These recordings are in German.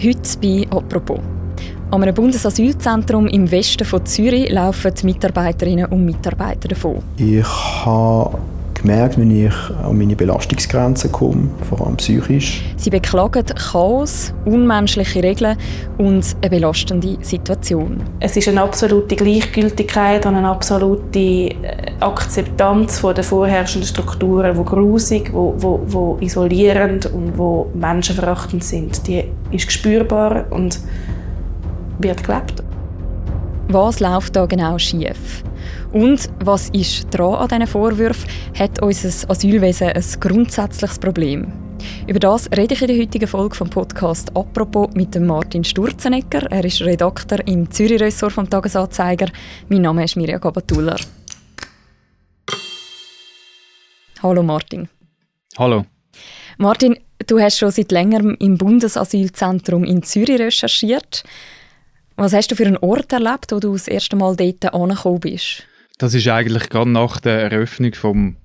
Heute bei «Apropos». An einem Bundesasylzentrum im Westen von Zürich laufen die Mitarbeiterinnen und Mitarbeiter davon. Ich habe gemerkt, wenn ich an meine Belastungsgrenzen komme, vor allem psychisch. Sie beklagen Chaos, unmenschliche Regeln und eine belastende Situation. Es ist eine absolute Gleichgültigkeit und eine absolute äh, Akzeptanz von der vorherrschenden Strukturen, die grusig, wo, wo, wo isolierend und wo menschenverachtend sind. Die ist spürbar und wird gelebt. Was läuft da genau schief? Und was ist dran an diesen Vorwürfen? Hat unser Asylwesen ein grundsätzliches Problem? Über das rede ich in der heutigen Folge vom Podcast «Apropos» mit dem Martin Sturzenegger. Er ist Redakteur im Zürich-Ressort vom Tagesanzeiger. Mein Name ist Mirja Gabatuller. Hallo Martin. Hallo. Martin, du hast schon seit längerem im Bundesasylzentrum in Zürich recherchiert. Was hast du für einen Ort erlebt, wo du das erste Mal dort angekommen bist? Das ist eigentlich gerade nach der Eröffnung vom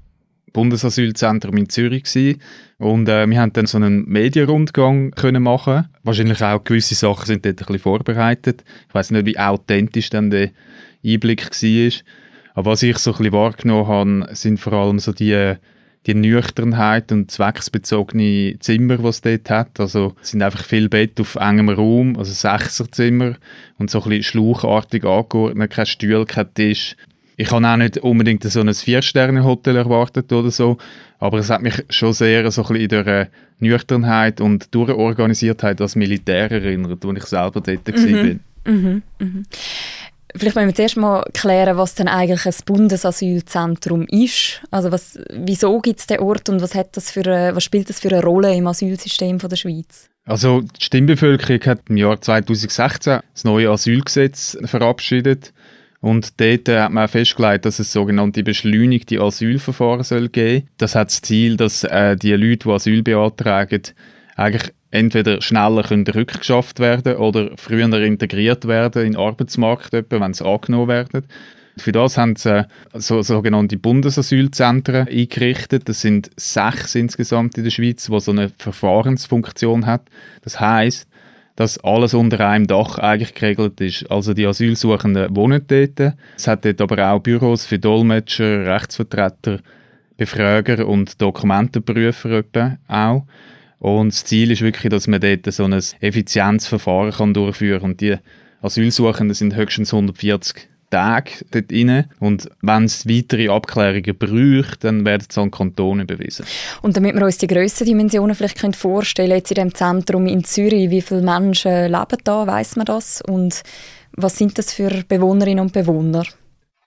Bundesasylzentrum in Zürich gewesen. und äh, wir haben dann so einen Medienrundgang können machen. Wahrscheinlich auch gewisse Sachen sind dort ein bisschen vorbereitet. Ich weiß nicht, wie authentisch dann der Einblick war. Aber was ich so ein bisschen wahrgenommen habe, sind vor allem so die die Nüchternheit und zwecksbezogene Zimmer, die es dort hat. Also es sind einfach viele Bett auf engem Raum, also Sechserzimmer und so ein bisschen schlauchartig angeordnet, kein Stuhl, kein Tisch. Ich habe auch nicht unbedingt so ein Vier-Sterne-Hotel erwartet oder so, aber es hat mich schon sehr so ein bisschen in der Nüchternheit und Durchorganisiertheit als Militär erinnert, als ich selber dort mhm. war. Mhm. Mhm. Vielleicht müssen wir zuerst mal klären, was denn eigentlich ein Bundesasylzentrum ist. Also was, wieso gibt es den Ort und was, hat das für was spielt das für eine Rolle im Asylsystem von der Schweiz? Also die Stimmbevölkerung hat im Jahr 2016 das neue Asylgesetz verabschiedet und dort hat man festgelegt, dass es sogenannte beschleunigte Asylverfahren soll geben. Das hat das Ziel, dass äh, die Leute, die Asyl beantragen, eigentlich entweder schneller können rückgeschafft werden oder früher integriert werden in den Arbeitsmarkt, wenn sie angenommen werden. Für das haben sie äh, so, sogenannte Bundesasylzentren eingerichtet. Das sind sechs insgesamt in der Schweiz, die so eine Verfahrensfunktion hat. Das heißt, dass alles unter einem Dach eigentlich geregelt ist. Also die Asylsuchenden wohnen dort. Es hat dort aber auch Büros für Dolmetscher, Rechtsvertreter, Befrager und Dokumentenprüfer auch. Und das Ziel ist wirklich, dass man dort so ein Effizienzverfahren kann durchführen kann. Und die Asylsuchenden sind höchstens 140 Tage dort rein. Und wenn es weitere Abklärungen braucht, dann werden sie an Kanton überwiesen. Und damit wir uns die Grössendimensionen vielleicht können vorstellen jetzt in dem Zentrum in Zürich, wie viele Menschen leben da, weiß man das? Und was sind das für Bewohnerinnen und Bewohner?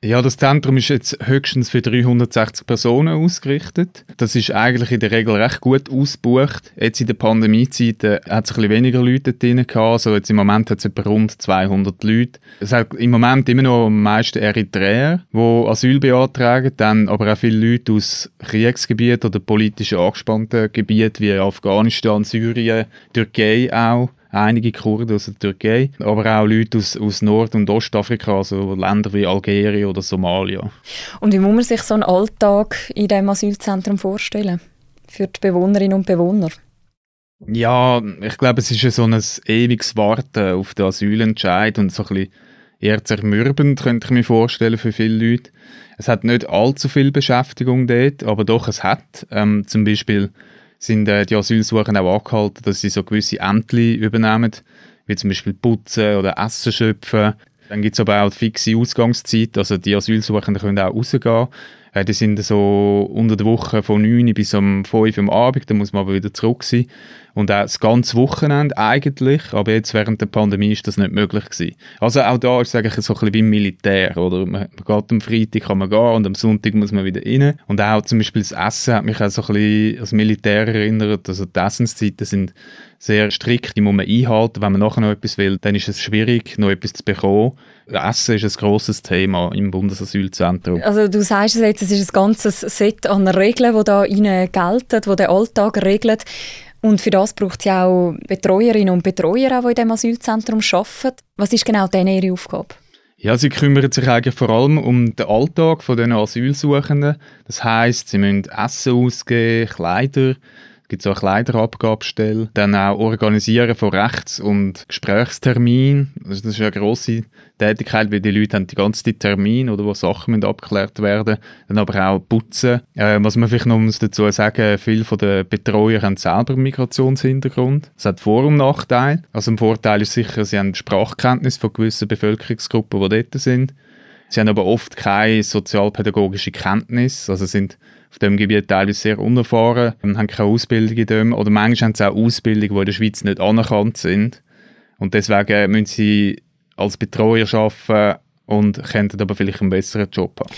Ja, das Zentrum ist jetzt höchstens für 360 Personen ausgerichtet. Das ist eigentlich in der Regel recht gut ausgebucht. Jetzt in der Pandemiezeit hat es weniger Leute drin gehabt. Also jetzt im Moment hat es etwa rund 200 Leute. Es hat im Moment immer noch am meisten Eritreer, die Asyl beantragen, dann aber auch viele Leute aus Kriegsgebieten oder politisch angespannten Gebieten wie Afghanistan, Syrien, Türkei auch einige Kurden aus der Türkei, aber auch Leute aus, aus Nord- und Ostafrika, also Länder wie Algerien oder Somalia. Und wie muss man sich so einen Alltag in diesem Asylzentrum vorstellen? Für die Bewohnerinnen und Bewohner? Ja, ich glaube, es ist so ein ewiges Warten auf den Asylentscheid und so ein bisschen eher zermürbend, könnte ich mir vorstellen, für viele Leute. Es hat nicht allzu viel Beschäftigung dort, aber doch, es hat. Ähm, zum Beispiel sind äh, die Asylsuchenden auch angehalten, dass sie so gewisse Ämter übernehmen, wie zum Beispiel Putzen oder Essen schöpfen. Dann gibt es aber auch fixe Ausgangszeit, also die Asylsuchenden können auch rausgehen. Äh, die sind so unter der Woche von 9 bis um 5 Uhr am Abend, dann muss man aber wieder zurück sein. Und auch das ganze Wochenende eigentlich, aber jetzt während der Pandemie ist das nicht möglich gewesen. Also auch da ist es eigentlich so ein bisschen wie im Militär, oder? Man, geht am Freitag kann man gehen und am Sonntag muss man wieder rein. Und auch zum Beispiel das Essen hat mich auch so ein bisschen als Militär erinnert. Also die Essenszeiten sind sehr strikt, die muss man einhalten. Wenn man nachher noch etwas will, dann ist es schwierig, noch etwas zu bekommen. Essen ist ein grosses Thema im Bundesasylzentrum. Also du sagst es jetzt, es ist ein ganzes Set an Regeln, die da rein gelten, die den Alltag regeln. Und für das braucht es ja auch Betreuerinnen und Betreuer, die in diesem Asylzentrum arbeiten. Was ist genau denn ihre Aufgabe? Ja, sie kümmern sich eigentlich vor allem um den Alltag der Asylsuchenden. Das heißt, sie müssen Essen ausgeben, Kleider, gibt es auch Kleiderabgabestelle. Dann auch Organisieren von Rechts- und Gesprächsterminen. Also das ist eine grosse Tätigkeit, weil die Leute haben die ganze Zeit Termine oder wo Sachen abgeklärt werden Dann aber auch Putzen. Äh, was man vielleicht noch dazu sagen viele den Betreuer haben selber einen Migrationshintergrund. Das hat Vor- und Nachteile. Also ein Vorteil ist sicher, sie haben Sprachkenntnis von gewissen Bevölkerungsgruppen, die dort sind. Sie haben aber oft keine sozialpädagogische Kenntnis, also sind auf dem Gebiet teilweise sehr unerfahren und haben keine Ausbildung in dem. Oder manchmal haben sie auch Ausbildungen, die in der Schweiz nicht anerkannt sind. Und deswegen müssen sie als Betreuer arbeiten und könnten aber vielleicht einen besseren Job haben.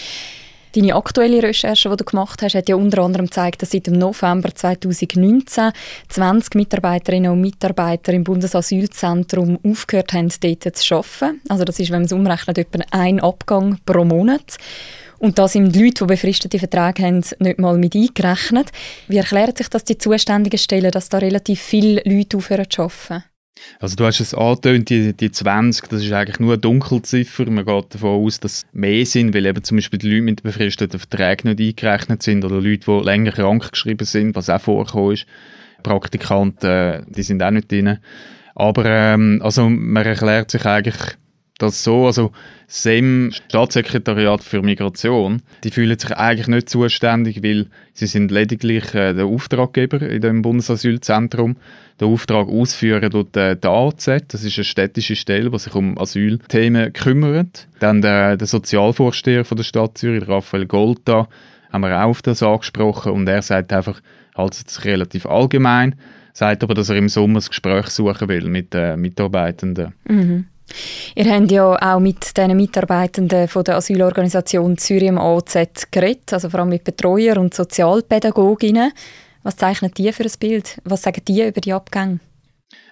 Deine aktuelle Recherche, die du gemacht hast, hat ja unter anderem gezeigt, dass seit dem November 2019 20 Mitarbeiterinnen und Mitarbeiter im Bundesasylzentrum aufgehört haben, dort zu arbeiten. Also das ist, wenn man es umrechnet, etwa ein Abgang pro Monat. Und da sind die Leute, die befristete Verträge haben, nicht mal mit eingerechnet. Wie erklärt sich das die zuständigen Stellen, dass da relativ viele Leute aufhören zu arbeiten? Also du hast es angetönt, die, die 20, das ist eigentlich nur eine Dunkelziffer. Man geht davon aus, dass mehr sind, weil eben zum Beispiel die Leute mit befristeten Verträgen nicht eingerechnet sind oder Leute, die länger krank geschrieben sind, was auch vorkommt ist. Praktikanten, die sind auch nicht drin. Aber ähm, also man erklärt sich eigentlich das so, also SEM, Staatssekretariat für Migration, die fühlen sich eigentlich nicht zuständig, weil sie sind lediglich äh, der Auftraggeber in dem Bundesasylzentrum. Den Auftrag ausführen durch äh, die AZ, das ist eine städtische Stelle, die sich um Asylthemen kümmert. Dann der, der Sozialvorsteher von der Stadt Zürich, Raphael Golta, haben wir auch auf das angesprochen und er sagt einfach, haltet sich relativ allgemein, sagt aber, dass er im Sommer das Gespräch suchen will mit den äh, Mitarbeitenden. Mhm. Ihr habt ja auch mit den Mitarbeitenden von der Asylorganisation Zürich im AZ geredet, also vor allem mit Betreuer und Sozialpädagoginnen. Was zeichnet die für ein Bild? Was sagen die über die Abgänge?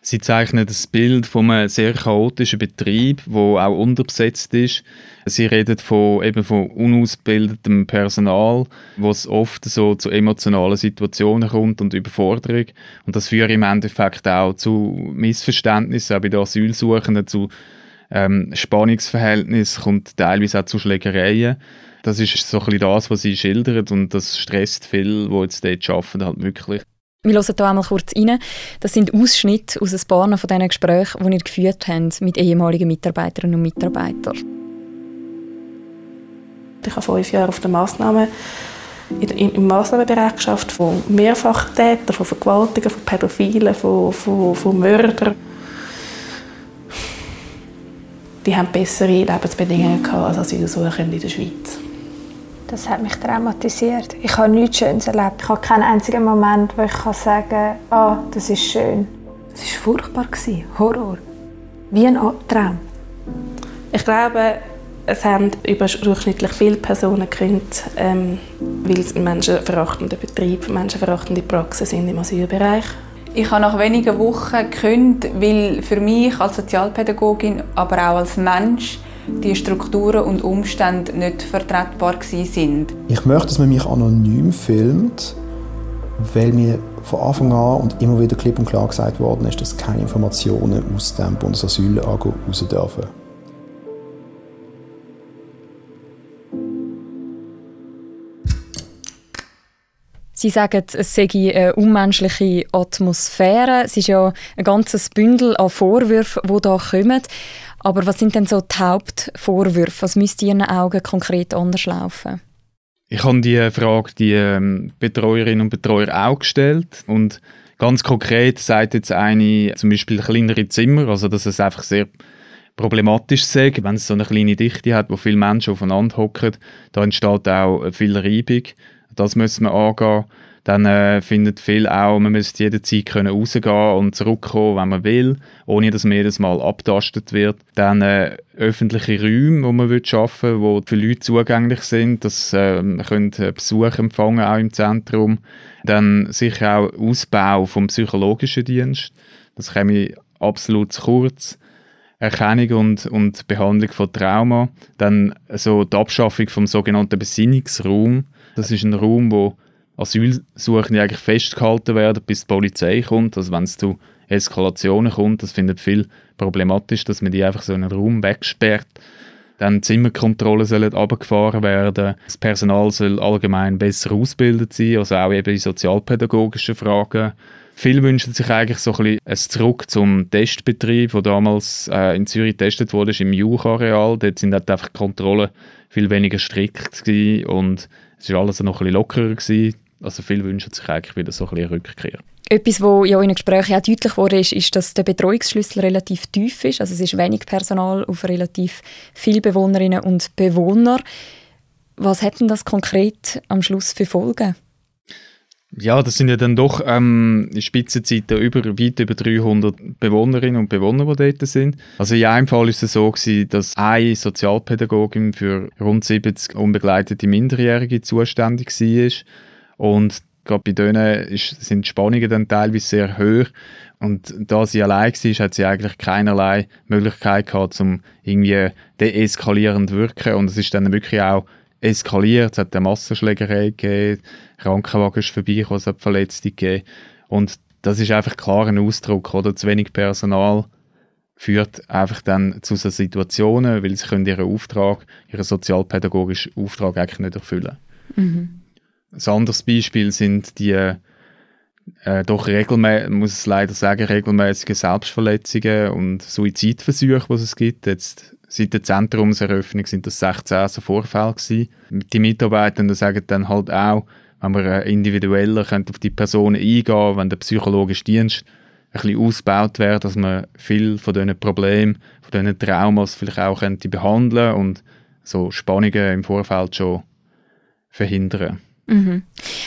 Sie zeichnen das Bild von einem sehr chaotischen Betrieb, wo auch unterbesetzt ist. Sie reden von, eben von unausgebildetem Personal, wo es oft so zu emotionalen Situationen kommt und Überforderung. Und das führt im Endeffekt auch zu Missverständnissen, auch bei den Asylsuchenden, zu ähm, Spannungsverhältnissen, kommt teilweise auch zu Schlägereien. Das ist so ein bisschen das, was sie schildern und das stresst viele, die jetzt dort arbeiten, halt wirklich. Wir hören hier einmal kurz rein. Das sind Ausschnitte aus ein paar von diesen Gesprächen, die wir geführt haben mit ehemaligen Mitarbeiterinnen und Mitarbeitern. Ich habe fünf Jahre auf der Massnahme im Massnahmenbereich geschafft von Mehrfachtätern, von Vergewaltigern, von Pädophilen, von, von, von Mördern. Die haben bessere Lebensbedingungen als Asylsuchende in der Schweiz. Das hat mich traumatisiert. Ich habe nichts Schönes erlebt. Ich habe keinen einzigen Moment, wo ich sagen kann, ah, das ist schön. Es war furchtbar. Horror. Wie ein Albtraum. Ich glaube, es haben überdurchschnittlich viele Personen gekündigt, ähm, weil es menschenverachtende Betrieb, menschenverachtende Praxen sind im Asylbereich. Ich habe nach wenigen Wochen gekündigt, weil für mich als Sozialpädagogin, aber auch als Mensch, die Strukturen und Umstände nicht vertretbar sind. Ich möchte, dass man mich anonym filmt, weil mir von Anfang an und immer wieder klipp und klar gesagt worden ist, dass keine Informationen aus dem Bundesasylager raus dürfen. Sie sagen, es sei eine unmenschliche Atmosphäre. Es ist ja ein ganzes Bündel an Vorwürfen, die da kommen. Aber was sind denn so die Hauptvorwürfe? Was müsste Ihren Augen konkret anders laufen? Ich habe die Frage die ähm, Betreuerinnen und Betreuer auch gestellt und ganz konkret sagt jetzt eine zum Beispiel kleinere Zimmer, also dass es einfach sehr problematisch sei, wenn es so eine kleine Dichte hat, wo viele Menschen aufeinander hocken, da entsteht auch viel Reibung. Das müssen wir angehen. Dann äh, findet viel auch, man müsste jederzeit können rausgehen und zurückkommen, wenn man will, ohne dass man jedes Mal abtastet wird. Dann äh, öffentliche Räume, die man schaffen will, die für Leute zugänglich sind. Das äh, man könnte Besuch empfangen, auch im Zentrum. Dann sicher auch Ausbau vom psychologischen Dienst. Das käme absolut zu kurz. Erkennung und, und Behandlung von Trauma. Dann so die Abschaffung vom sogenannten Besinnungsraum. Das ist ein Raum, wo Asylsuchende eigentlich festgehalten werden, bis die Polizei kommt. Also wenn es zu Eskalationen kommt, das findet viel problematisch, dass man die einfach so in einen Raum wegsperrt. Dann Zimmerkontrollen sollen abgefahren werden. Das Personal soll allgemein besser ausgebildet sein, also auch eben in sozialpädagogischen Fragen. Viele wünschen sich eigentlich so ein bisschen ein Zurück zum Testbetrieb, der damals äh, in Zürich getestet wurde, im Juch-Areal. Dort sind halt einfach Kontrollen viel weniger strikt gewesen und es war alles noch ein bisschen lockerer. Gewesen. Also viele wünschen sich eigentlich wieder so ein bisschen Rückkehr. Etwas, was ja in den Gesprächen auch deutlich wurde, ist, ist, dass der Betreuungsschlüssel relativ tief ist. Also es ist wenig Personal auf relativ viele Bewohnerinnen und Bewohner. Was hätten das konkret am Schluss für Folgen? Ja, das sind ja dann doch ähm, in Spitzenzeiten über, weit über 300 Bewohnerinnen und Bewohner, die dort sind. Also in einem Fall ist es so gewesen, dass eine Sozialpädagogin für rund 70 unbegleitete Minderjährige zuständig war. Und gerade bei denen ist, sind die Spannungen dann teilweise sehr hoch. Und da sie allein war, hat sie eigentlich keinerlei Möglichkeit gehabt, um irgendwie deeskalierend zu wirken. Und es ist dann wirklich auch eskaliert. Es hat eine Massenschlägerei gegeben, Krankenwagen ist vorbeigekommen, es hat Verletzte gegeben. Und das ist einfach klar ein Ausdruck, oder? Zu wenig Personal führt einfach dann zu so Situationen, weil sie können ihren Auftrag, ihren sozialpädagogischen Auftrag eigentlich nicht erfüllen. Mhm. Ein anderes Beispiel sind die äh, doch regelmäßig, muss es leider sagen, regelmäßige Selbstverletzungen und Suizidversuche, die es gibt. Jetzt Seit der Zentrumseröffnung sind das 16 so Vorfälle gewesen. Die Mitarbeiter sagen dann halt auch, wenn man äh, individueller auf die Personen eingehen wenn der psychologische Dienst ein bisschen ausgebaut wäre, dass man viel von diesen Problemen, von diesen Traumas vielleicht auch könnte behandeln und so Spannungen im Vorfeld schon verhindern. Mhm.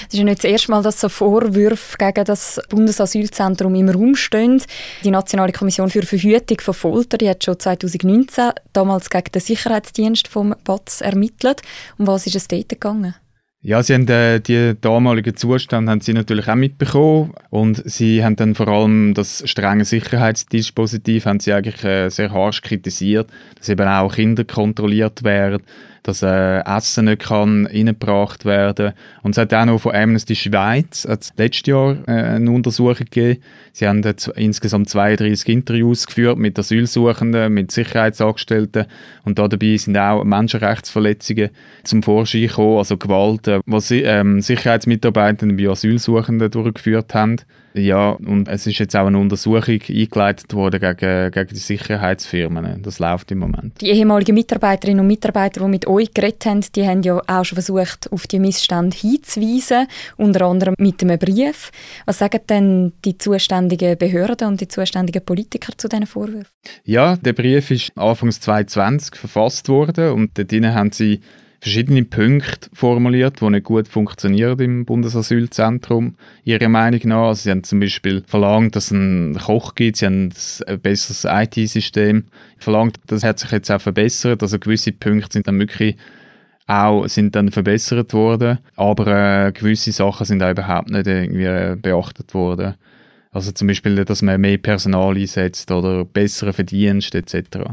Es ist ja nicht das erste Mal, dass so Vorwürfe gegen das Bundesasylzentrum im Raum stehen. Die Nationale Kommission für Verhütung von Folter die hat schon 2019 damals gegen den Sicherheitsdienst vom BATS ermittelt. Um was ist es dort gegangen? Ja, sie haben äh, die damaligen Zustände haben sie natürlich auch mitbekommen und sie haben dann vor allem das strenge Sicherheitsdispositiv haben sie eigentlich äh, sehr harsch kritisiert, dass eben auch Kinder kontrolliert werden dass äh, Essen nicht kann reingebracht werden Und es hat auch noch von Amnesty Schweiz letztes Jahr äh, eine Untersuchung gegeben. Sie haben jetzt insgesamt 32 Interviews geführt mit Asylsuchenden, mit Sicherheitsangestellten und da dabei sind auch Menschenrechtsverletzungen zum Vorschein gekommen, also Gewalt, äh, was ähm, Sicherheitsmitarbeiter bei Asylsuchenden durchgeführt haben. Ja, und es ist jetzt auch eine Untersuchung eingeleitet worden gegen, gegen die Sicherheitsfirmen. Das läuft im Moment. Die ehemaligen Mitarbeiterinnen und Mitarbeiter, die mit euch geredet haben, die haben ja auch schon versucht, auf die Missstände hinzuweisen, unter anderem mit einem Brief. Was sagen denn die zuständigen Behörden und die zuständigen Politiker zu diesen Vorwürfen? Ja, der Brief ist Anfangs 2020 verfasst worden und dort haben sie verschiedene Punkte formuliert, die nicht gut funktionieren im Bundesasylzentrum, ihrer Meinung nach. Also sie haben zum Beispiel verlangt, dass es einen Koch gibt, sie haben ein besseres IT-System verlangt. Das hat sich jetzt auch verbessert, also gewisse Punkte sind dann wirklich auch sind dann verbessert worden, aber äh, gewisse Sachen sind auch überhaupt nicht irgendwie äh, beachtet worden. Also zum Beispiel, dass man mehr Personal einsetzt oder bessere Verdienst etc.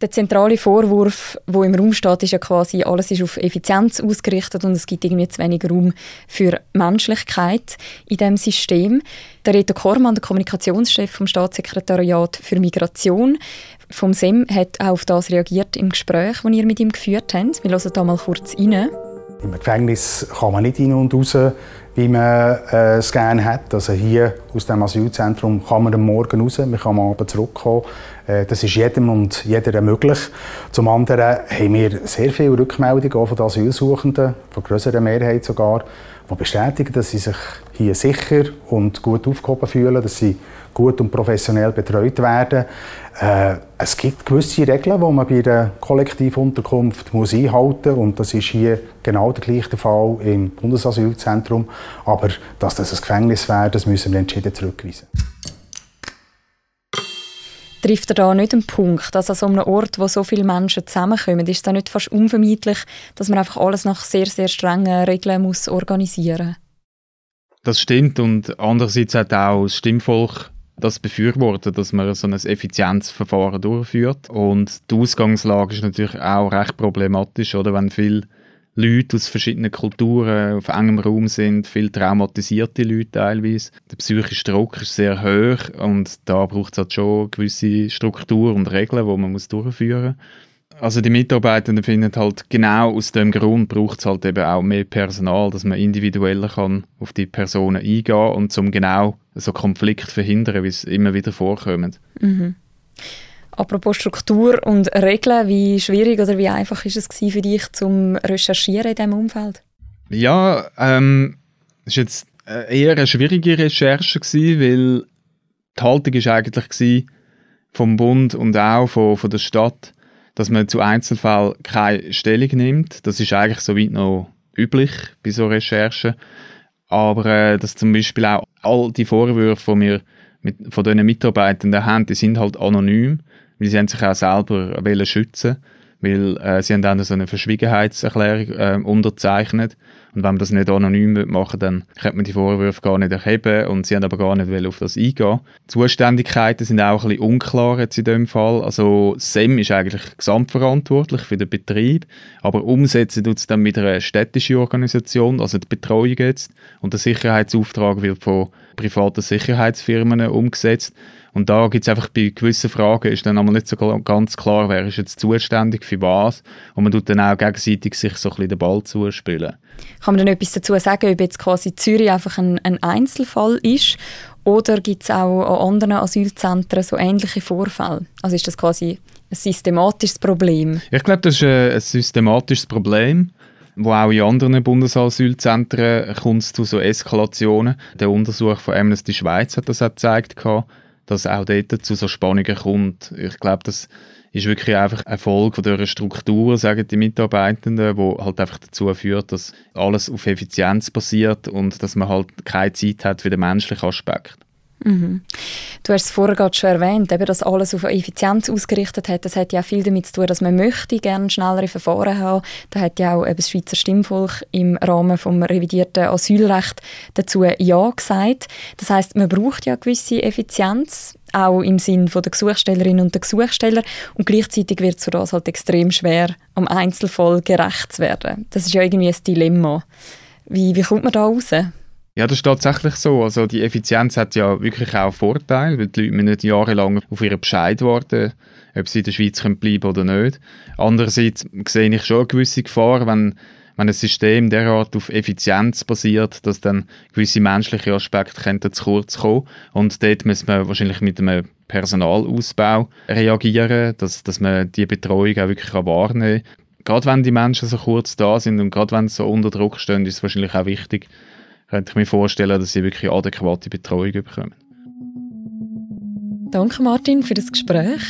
Der zentrale Vorwurf, wo im Raum steht, ist ja quasi, alles ist auf Effizienz ausgerichtet und es gibt irgendwie zu wenig Raum für Menschlichkeit in dem System. Der Reto Kormann, der Kommunikationschef vom Staatssekretariat für Migration vom SEM, hat auch auf das reagiert im Gespräch, das ihr mit ihm geführt habt. Wir hören da mal kurz rein. Im Gefängnis kann man nicht rein und raus, wie man äh, es gerne hat. Also hier aus dem Asylzentrum kann man am Morgen raus, man kann am Abend zurückkommen. Äh, das ist jedem und jeder möglich. Zum anderen haben wir sehr viele Rückmeldungen von den Asylsuchenden, von größerer Mehrheit sogar, die bestätigen, dass sie sich hier sicher und gut aufgehoben fühlen, dass sie gut und professionell betreut werden. Äh, es gibt gewisse Regeln, die man bei der Kollektivunterkunft muss einhalten muss. Und das ist hier genau der gleiche Fall im Bundesasylzentrum. Aber dass das ein Gefängnis wäre, das müssen wir entschieden zurückweisen trifft er da nicht einen Punkt, dass an so einem Ort, wo so viele Menschen zusammenkommen, ist es da nicht fast unvermeidlich, dass man einfach alles nach sehr, sehr strengen Regeln muss organisieren Das stimmt und andererseits hat auch das Stimmvolk das befürwortet, dass man so ein Effizienzverfahren durchführt und die Ausgangslage ist natürlich auch recht problematisch, oder wenn viele Leute aus verschiedenen Kulturen auf engem Raum sind, viel traumatisierte Leute teilweise. Der psychische Druck ist sehr hoch und da braucht es halt schon gewisse Strukturen und Regeln, die man durchführen muss. Also die Mitarbeitenden finden halt genau aus dem Grund braucht es halt eben auch mehr Personal, dass man individueller kann auf die Personen eingehen und zum genau so Konflikt verhindern, wie es immer wieder vorkommt. Mhm. Apropos Struktur und Regeln, wie schwierig oder wie einfach ist es für dich zum Recherchieren in diesem Umfeld? Ja, ähm, es war jetzt eher eine schwierige Recherche gewesen, weil die Haltung ist eigentlich vom Bund und auch von, von der Stadt, dass man zu Einzelfällen keine Stellung nimmt. Das ist eigentlich soweit noch üblich bei so Recherchen. Aber äh, dass zum Beispiel auch all die Vorwürfe, die wir mit, von diesen Mitarbeitenden haben, die sind halt anonym, weil sie haben sich auch selber schützen weil äh, sie haben dann so eine Verschwiegenheitserklärung äh, unterzeichnet und wenn man das nicht anonym machen dann könnte man die Vorwürfe gar nicht erheben und sie haben aber gar nicht auf das eingehen. Die Zuständigkeiten sind auch ein bisschen unklar jetzt in dem Fall. Also SEM ist eigentlich gesamtverantwortlich für den Betrieb, aber umsetzen tut es dann mit einer städtischen Organisation, also die Betreuung jetzt und der Sicherheitsauftrag wird von privaten Sicherheitsfirmen umgesetzt. Und da gibt es einfach bei gewissen Fragen ist dann einmal nicht so ganz klar, wer ist jetzt zuständig für was. Und man tut dann auch gegenseitig sich so ein bisschen den Ball zuspielen. Kann man denn etwas dazu sagen, ob jetzt quasi Zürich einfach ein, ein Einzelfall ist oder gibt es auch an anderen Asylzentren so ähnliche Vorfälle? Also ist das quasi ein systematisches Problem? Ich glaube, das ist ein systematisches Problem wo auch in anderen Bundesasylzentren kommt es zu so Eskalationen. Der Untersuch von Amnesty Schweiz hat das auch gezeigt, dass auch dort zu so Spannungen kommt. Ich glaube, das ist wirklich einfach eine Folge von dieser Struktur, sagen die Mitarbeitenden, wo halt einfach dazu führt, dass alles auf Effizienz basiert und dass man halt keine Zeit hat für den menschlichen Aspekt. Mhm. Du hast es vorher gerade schon erwähnt, eben, dass alles auf Effizienz ausgerichtet hat. Das hat ja viel damit zu tun, dass man möchte gerne schnellere Verfahren haben. Da hat ja auch eben das Schweizer Stimmvolk im Rahmen des revidierten Asylrecht dazu Ja gesagt. Das heißt, man braucht ja gewisse Effizienz, auch im Sinn der Gesuchstellerinnen und der Gesuchsteller. Und gleichzeitig wird es für das halt extrem schwer, am Einzelfall gerecht zu werden. Das ist ja irgendwie ein Dilemma. Wie, wie kommt man da raus? Ja, das ist tatsächlich so. Also die Effizienz hat ja wirklich auch Vorteile, weil die Leute müssen nicht jahrelang auf ihren Bescheid warten, ob sie in der Schweiz können bleiben oder nicht. Andererseits sehe ich schon eine gewisse Gefahr, wenn, wenn ein System derart auf Effizienz basiert, dass dann gewisse menschliche Aspekte zu kurz kommen. Und dort müssen wir wahrscheinlich mit einem Personalausbau reagieren, dass, dass man die Betreuung auch wirklich wahrnehmen kann. Gerade wenn die Menschen so kurz da sind und gerade wenn sie so unter Druck stehen, ist es wahrscheinlich auch wichtig, könnte ich mir vorstellen, dass sie wirklich adäquate Betreuung bekommen. Danke Martin für das Gespräch.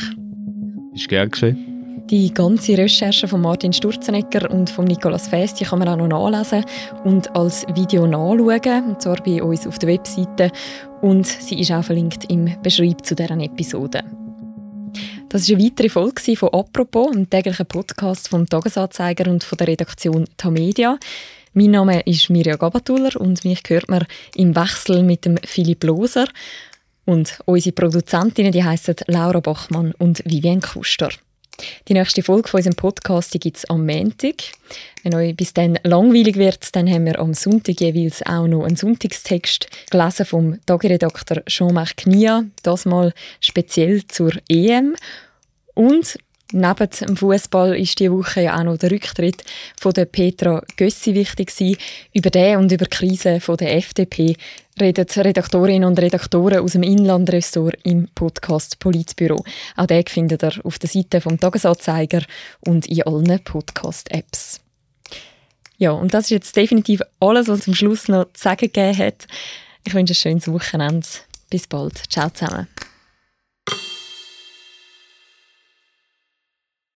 Ist gern geschehen. Die ganze Recherche von Martin Sturzenegger und von Nicolas Fest die kann man auch noch nachlesen und als Video nachschauen, und zwar bei uns auf der Webseite. Und sie ist auch verlinkt im Beschreib zu deren Episode. Das war eine weitere Folge von «Apropos», einem täglichen Podcast vom «Tagesanzeiger» und von der Redaktion «Tamedia». Mein Name ist Mirja Gabatuller und mich hört man im Wechsel mit dem Philipp Loser. Und unsere Produzentinnen die heißen Laura Bachmann und Vivienne Kuster. Die nächste Folge von unserem Podcast gibt es am Montag. Wenn euch bis dann langweilig wird, dann haben wir am Sonntag jeweils auch noch einen Sonntagstext gelesen vom Tagiredakteur Jean-Marc Knia, das mal speziell zur EM. Und Neben dem Fußball ist diese Woche ja auch noch der Rücktritt von der Petra Gössi wichtig gewesen. Über den und über die Krise von der FDP reden Redaktorinnen und Redaktoren aus dem Inlandressort im Podcast Politbüro. Auch den findet ihr auf der Seite vom Tagesanzeiger und in allen Podcast-Apps. Ja, und das ist jetzt definitiv alles, was am Schluss noch zu sagen gegeben hat. Ich wünsche ein schönes Wochenende. Bis bald. Ciao zusammen.